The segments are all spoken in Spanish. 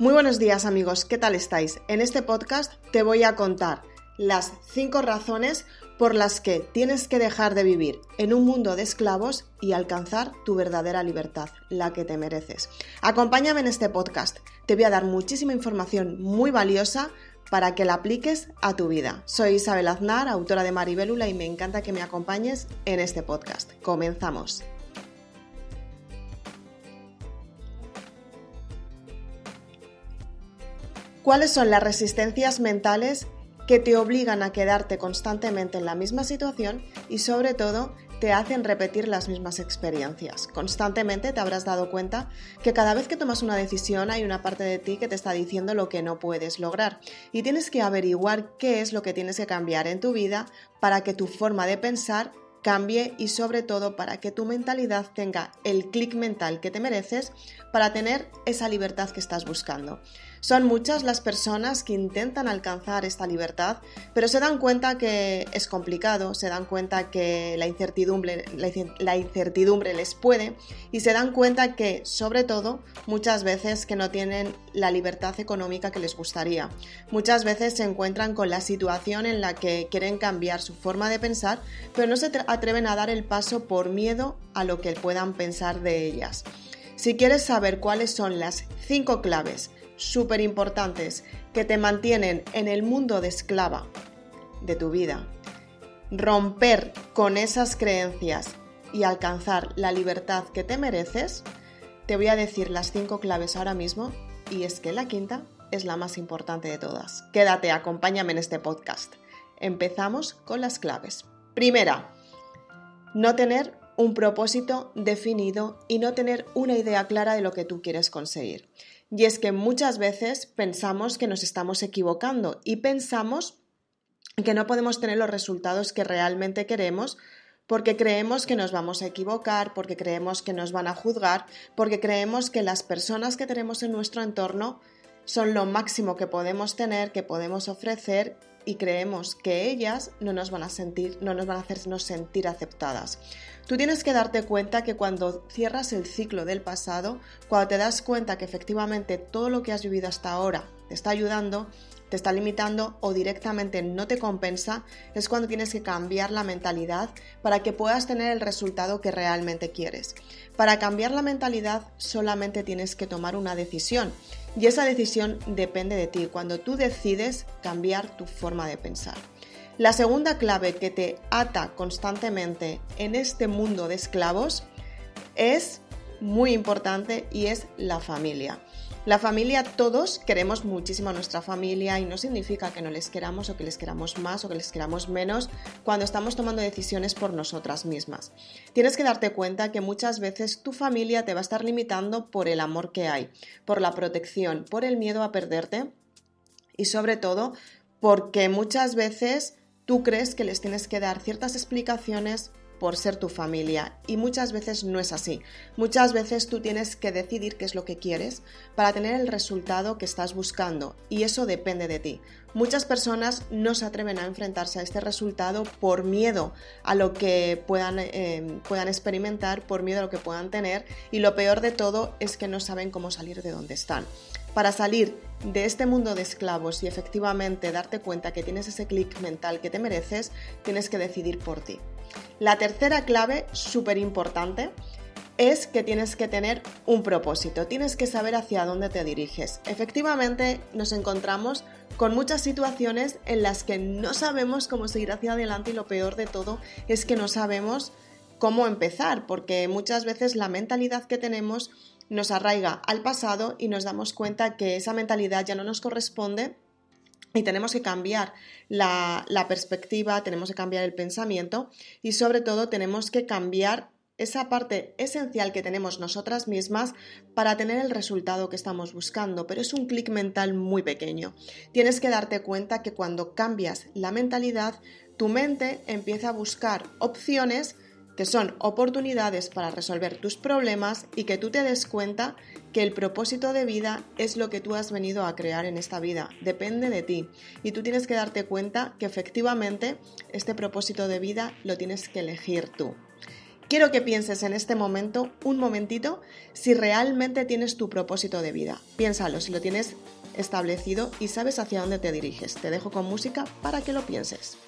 Muy buenos días amigos, ¿qué tal estáis? En este podcast te voy a contar las 5 razones por las que tienes que dejar de vivir en un mundo de esclavos y alcanzar tu verdadera libertad, la que te mereces. Acompáñame en este podcast, te voy a dar muchísima información muy valiosa para que la apliques a tu vida. Soy Isabel Aznar, autora de Maribélula y me encanta que me acompañes en este podcast. Comenzamos. ¿Cuáles son las resistencias mentales que te obligan a quedarte constantemente en la misma situación y sobre todo te hacen repetir las mismas experiencias. Constantemente te habrás dado cuenta que cada vez que tomas una decisión hay una parte de ti que te está diciendo lo que no puedes lograr y tienes que averiguar qué es lo que tienes que cambiar en tu vida para que tu forma de pensar cambie y sobre todo para que tu mentalidad tenga el clic mental que te mereces para tener esa libertad que estás buscando. Son muchas las personas que intentan alcanzar esta libertad, pero se dan cuenta que es complicado, se dan cuenta que la incertidumbre, les puede y se dan cuenta que, sobre todo, muchas veces que no tienen la libertad económica que les gustaría. Muchas veces se encuentran con la situación en la que quieren cambiar su forma de pensar, pero no se atreven a dar el paso por miedo a lo que puedan pensar de ellas. Si quieres saber cuáles son las cinco claves súper importantes que te mantienen en el mundo de esclava de tu vida, romper con esas creencias y alcanzar la libertad que te mereces, te voy a decir las cinco claves ahora mismo y es que la quinta es la más importante de todas. Quédate, acompáñame en este podcast. Empezamos con las claves. Primera, no tener un propósito definido y no tener una idea clara de lo que tú quieres conseguir. Y es que muchas veces pensamos que nos estamos equivocando y pensamos que no podemos tener los resultados que realmente queremos porque creemos que nos vamos a equivocar, porque creemos que nos van a juzgar, porque creemos que las personas que tenemos en nuestro entorno son lo máximo que podemos tener, que podemos ofrecer y creemos que ellas no nos van a sentir, no nos van a hacernos sentir aceptadas. Tú tienes que darte cuenta que cuando cierras el ciclo del pasado, cuando te das cuenta que efectivamente todo lo que has vivido hasta ahora te está ayudando, te está limitando o directamente no te compensa, es cuando tienes que cambiar la mentalidad para que puedas tener el resultado que realmente quieres. Para cambiar la mentalidad solamente tienes que tomar una decisión y esa decisión depende de ti, cuando tú decides cambiar tu forma de pensar. La segunda clave que te ata constantemente en este mundo de esclavos es muy importante y es la familia. La familia, todos queremos muchísimo a nuestra familia y no significa que no les queramos o que les queramos más o que les queramos menos cuando estamos tomando decisiones por nosotras mismas. Tienes que darte cuenta que muchas veces tu familia te va a estar limitando por el amor que hay, por la protección, por el miedo a perderte y sobre todo porque muchas veces Tú crees que les tienes que dar ciertas explicaciones por ser tu familia y muchas veces no es así. Muchas veces tú tienes que decidir qué es lo que quieres para tener el resultado que estás buscando y eso depende de ti. Muchas personas no se atreven a enfrentarse a este resultado por miedo a lo que puedan, eh, puedan experimentar, por miedo a lo que puedan tener y lo peor de todo es que no saben cómo salir de donde están. Para salir de este mundo de esclavos y efectivamente darte cuenta que tienes ese clic mental que te mereces, tienes que decidir por ti. La tercera clave, súper importante, es que tienes que tener un propósito, tienes que saber hacia dónde te diriges. Efectivamente, nos encontramos con muchas situaciones en las que no sabemos cómo seguir hacia adelante y lo peor de todo es que no sabemos cómo empezar, porque muchas veces la mentalidad que tenemos nos arraiga al pasado y nos damos cuenta que esa mentalidad ya no nos corresponde y tenemos que cambiar la, perspectiva, tenemos que cambiar el pensamiento y sobre todo tenemos que cambiar esa parte esencial que tenemos nosotras mismas para tener el resultado que estamos buscando, pero es un clic mental muy pequeño. Tienes que darte cuenta que cuando cambias la mentalidad, tu mente empieza a buscar opciones que son oportunidades para resolver tus problemas y que tú te des cuenta que el propósito de vida es lo que tú has venido a crear en esta vida, depende de ti y tú tienes que darte cuenta que efectivamente este propósito de vida lo tienes que elegir tú. Quiero que pienses en este momento, un momentito, si realmente tienes tu propósito de vida. Piénsalo, si lo tienes establecido y sabes hacia dónde te diriges. Te dejo con música para que lo pienses.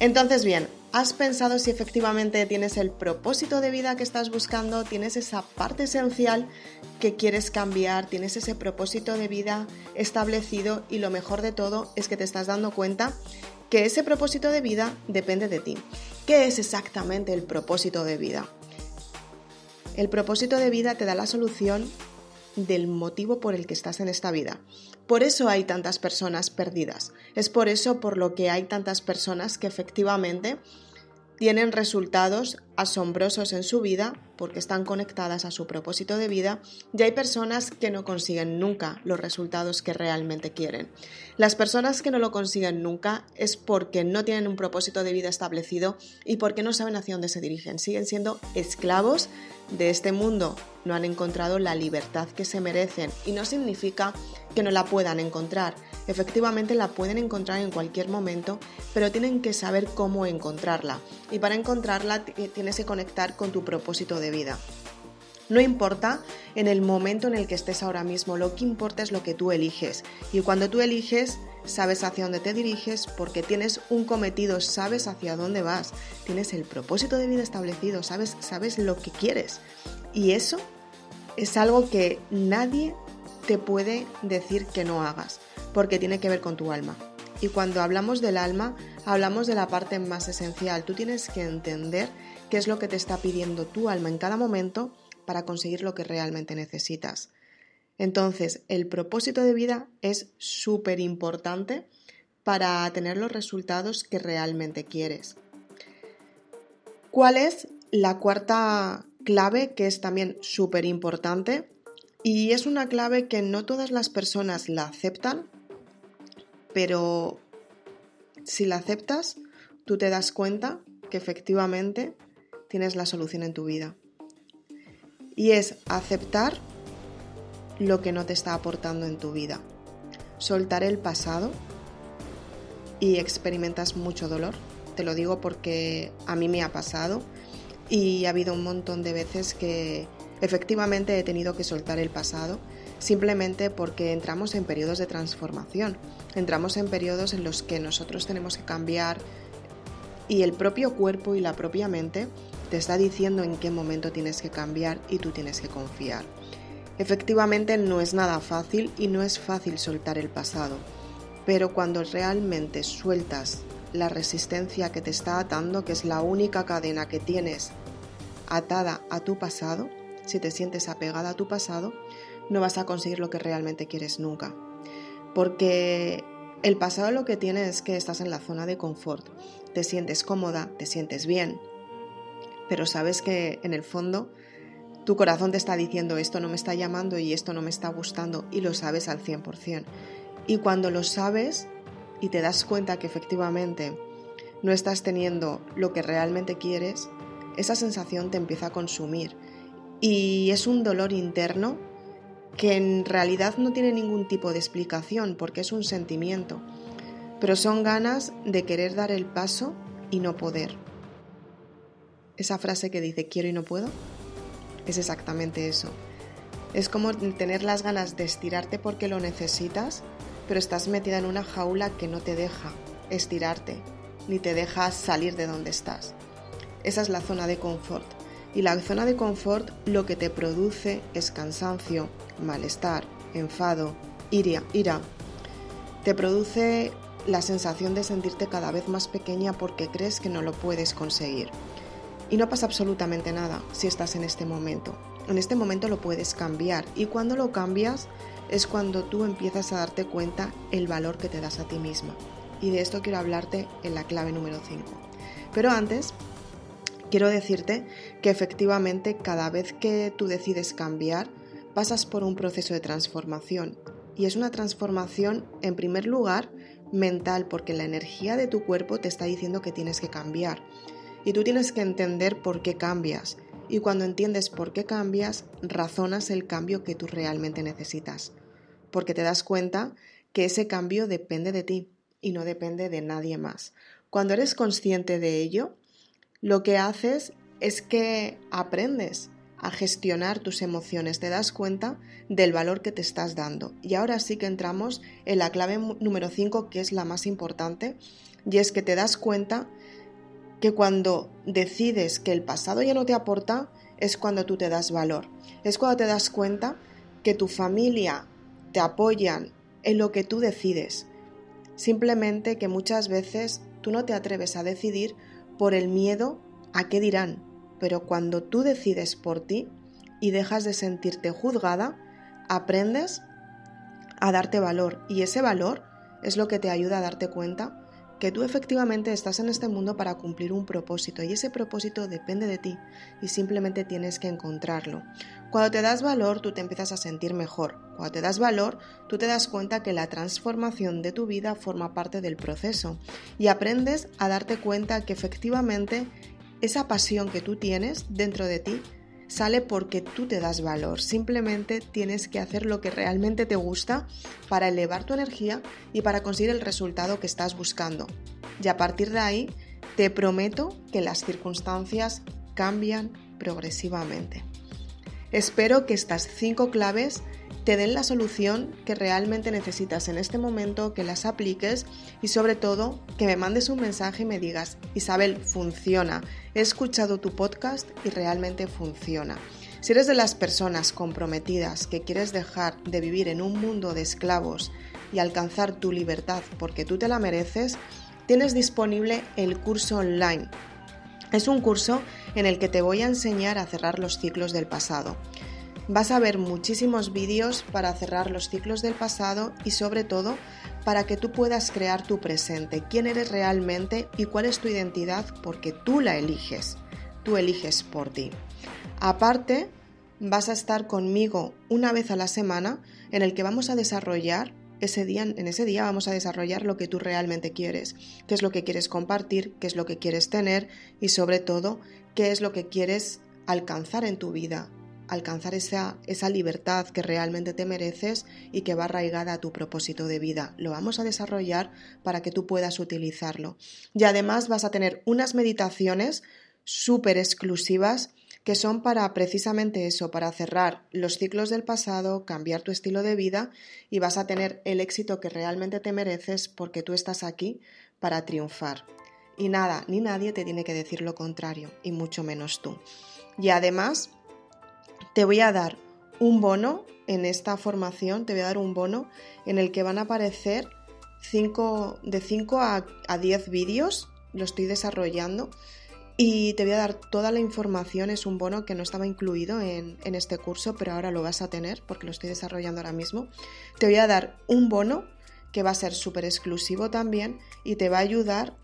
Entonces, bien, ¿has pensado si efectivamente tienes el propósito de vida que estás buscando? ¿Tienes esa parte esencial que quieres cambiar? ¿Tienes ese propósito de vida establecido? Y lo mejor de todo es que te estás dando cuenta que ese propósito de vida depende de ti. ¿Qué es exactamente el propósito de vida? El propósito de vida te da la solución del motivo por el que estás en esta vida. Por eso hay tantas personas perdidas. Es por eso por lo que hay tantas personas que efectivamente tienen resultados asombrosos en su vida porque están conectadas a su propósito de vida y hay personas que no consiguen nunca los resultados que realmente quieren. Las personas que no lo consiguen nunca es porque no tienen un propósito de vida establecido y porque no saben hacia dónde se dirigen. Siguen siendo esclavos de este mundo, no han encontrado la libertad que se merecen y no significa que no la puedan encontrar Efectivamente la pueden encontrar en cualquier momento, pero tienen que saber cómo encontrarla. Y para encontrarla tienes que conectar con tu propósito de vida. No importa en el momento en el que estés ahora mismo, lo que importa es lo que tú eliges. Y cuando tú eliges, sabes hacia dónde te diriges porque tienes un cometido, sabes hacia dónde vas, tienes el propósito de vida establecido, sabes, sabes lo que quieres. Y eso es algo que nadie te puede decir que no hagas porque tiene que ver con tu alma. Y cuando hablamos del alma, hablamos de la parte más esencial. Tú tienes que entender qué es lo que te está pidiendo tu alma en cada momento para conseguir lo que realmente necesitas. Entonces, el propósito de vida es súper importante para tener los resultados que realmente quieres. ¿Cuál es la cuarta clave que es también súper importante? Y es una clave que no todas las personas la aceptan pero si la aceptas, tú te das cuenta que efectivamente tienes la solución en tu vida. Y es aceptar lo que no te está aportando en tu vida. Soltar el pasado y experimentas mucho dolor. Te lo digo porque a mí me ha pasado y ha habido un montón de veces que efectivamente he tenido que soltar el pasado simplemente porque entramos en periodos de transformación, entramos en periodos en los que nosotros tenemos que cambiar y el propio cuerpo y la propia mente te está diciendo en qué momento tienes que cambiar y tú tienes que confiar. Efectivamente no es nada fácil y no es fácil soltar el pasado, pero cuando realmente sueltas la resistencia que te está atando, que es la única cadena que tienes atada a tu pasado, si te sientes apegada a tu pasado, no vas a conseguir lo que realmente quieres nunca. Porque el pasado lo que tiene es que estás en la zona de confort, te sientes cómoda, te sientes bien, pero sabes que en el fondo tu corazón te está diciendo esto no me está llamando y esto no me está gustando y lo sabes al 100%. Y cuando lo sabes y te das cuenta que efectivamente no estás teniendo lo que realmente quieres, esa sensación te empieza a consumir y es un dolor interno que en realidad no tiene ningún tipo de explicación porque es un sentimiento, pero son ganas de querer dar el paso y no poder. Esa frase que dice quiero y no puedo es exactamente eso. Es como tener las ganas de estirarte porque lo necesitas, pero estás metida en una jaula que no te deja estirarte. ni te dejas salir de donde estás. Esa es la zona de confort. Y la zona de confort lo que te produce es cansancio, malestar, enfado, ira, ira. Te produce la sensación de sentirte cada vez más pequeña porque crees que no lo puedes conseguir. Y no pasa absolutamente nada si estás en este momento. En este momento lo puedes cambiar y cuando lo cambias es cuando tú empiezas a darte cuenta el valor que te das a ti misma. Y de esto quiero hablarte en la clave número 5. Pero antes, quiero decirte que efectivamente cada vez que tú decides cambiar, pasas por un proceso de transformación. Y es una transformación, en primer lugar, mental, porque la energía de tu cuerpo te está diciendo que tienes que cambiar. Y tú tienes que entender por qué cambias. Y cuando entiendes por qué cambias, razonas el cambio que tú realmente necesitas. Porque te das cuenta que ese cambio depende de ti y no depende de nadie más. Cuando eres consciente de ello, lo que haces es que aprendes a gestionar tus emociones, te das cuenta del valor que te estás dando. Y ahora sí que entramos en la clave número 5, que es la más importante, y es que te das cuenta que cuando decides que el pasado ya no te aporta, es cuando tú te das valor. Es cuando te das cuenta que tu familia te apoyan en lo que tú decides. Simplemente que muchas veces tú no te atreves a decidir por el miedo a qué dirán. Pero cuando tú decides por ti y dejas de sentirte juzgada, aprendes a darte valor. Y ese valor es lo que te ayuda a darte cuenta que tú efectivamente estás en este mundo para cumplir un propósito y ese propósito depende de ti y simplemente tienes que encontrarlo. Cuando te das valor, tú te empiezas a sentir mejor. Cuando te das valor, tú te das cuenta que la transformación de tu vida forma parte del proceso y aprendes a darte cuenta que efectivamente esa pasión que tú tienes dentro de ti sale porque tú te das valor. Simplemente tienes que hacer lo que realmente te gusta para elevar tu energía y para conseguir el resultado que estás buscando. Y a partir de ahí, te prometo que las circunstancias cambian progresivamente. Espero que estas cinco claves te den la solución que realmente necesitas en este momento, que las apliques y sobre todo que me mandes un mensaje y me digas, Isabel, funciona, he escuchado tu podcast y realmente funciona. Si eres de las personas comprometidas que quieres dejar de vivir en un mundo de esclavos y alcanzar tu libertad porque tú te la mereces, tienes disponible el curso online. Es un curso en el que te voy a enseñar a cerrar los ciclos del pasado. Vas a ver muchísimos vídeos para cerrar los ciclos del pasado y sobre todo para que tú puedas crear tu presente, quién eres realmente y cuál es tu identidad porque tú la eliges, tú eliges por ti. Aparte, vas a estar conmigo una vez a la semana en el que vamos a desarrollar ese día, en ese día vamos a desarrollar lo que tú realmente quieres, qué es lo que quieres compartir, qué es lo que quieres tener y sobre todo qué es lo que quieres alcanzar en tu vida, alcanzar esa, esa libertad que realmente te mereces y que va arraigada a tu propósito de vida. Lo vamos a desarrollar para que tú puedas utilizarlo. Y además vas a tener unas meditaciones súper exclusivas que son para precisamente eso, para cerrar los ciclos del pasado, cambiar tu estilo de vida y vas a tener el éxito que realmente te mereces porque tú estás aquí para triunfar. Y nada, ni nadie te tiene que decir lo contrario, y mucho menos tú. Y además, te voy a dar un bono en esta formación, te voy a dar un bono en el que van a aparecer de 5 a, 10 vídeos, lo estoy desarrollando y te voy a dar toda la información, es un bono que no estaba incluido en, en este curso, pero ahora lo vas a tener porque lo estoy desarrollando ahora mismo. Te voy a dar un bono que va a ser súper exclusivo también y te va a ayudar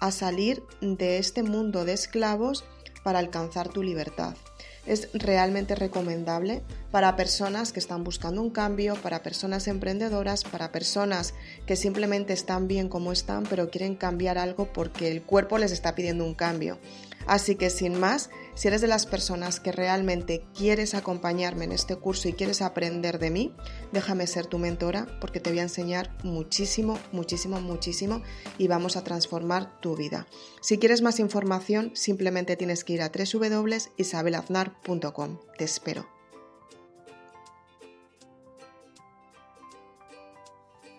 a salir de este mundo de esclavos para alcanzar tu libertad es realmente recomendable para personas que están buscando un cambio, para personas emprendedoras, para personas que simplemente están bien como están, pero quieren cambiar algo porque el cuerpo les está pidiendo un cambio. Así que sin más, si eres de las personas que realmente quieres acompañarme en este curso y quieres aprender de mí, déjame ser tu mentora porque te voy a enseñar muchísimo, muchísimo, muchísimo y vamos a transformar tu vida. Si quieres más información, simplemente tienes que ir a www.isabelaznar.com. Te espero.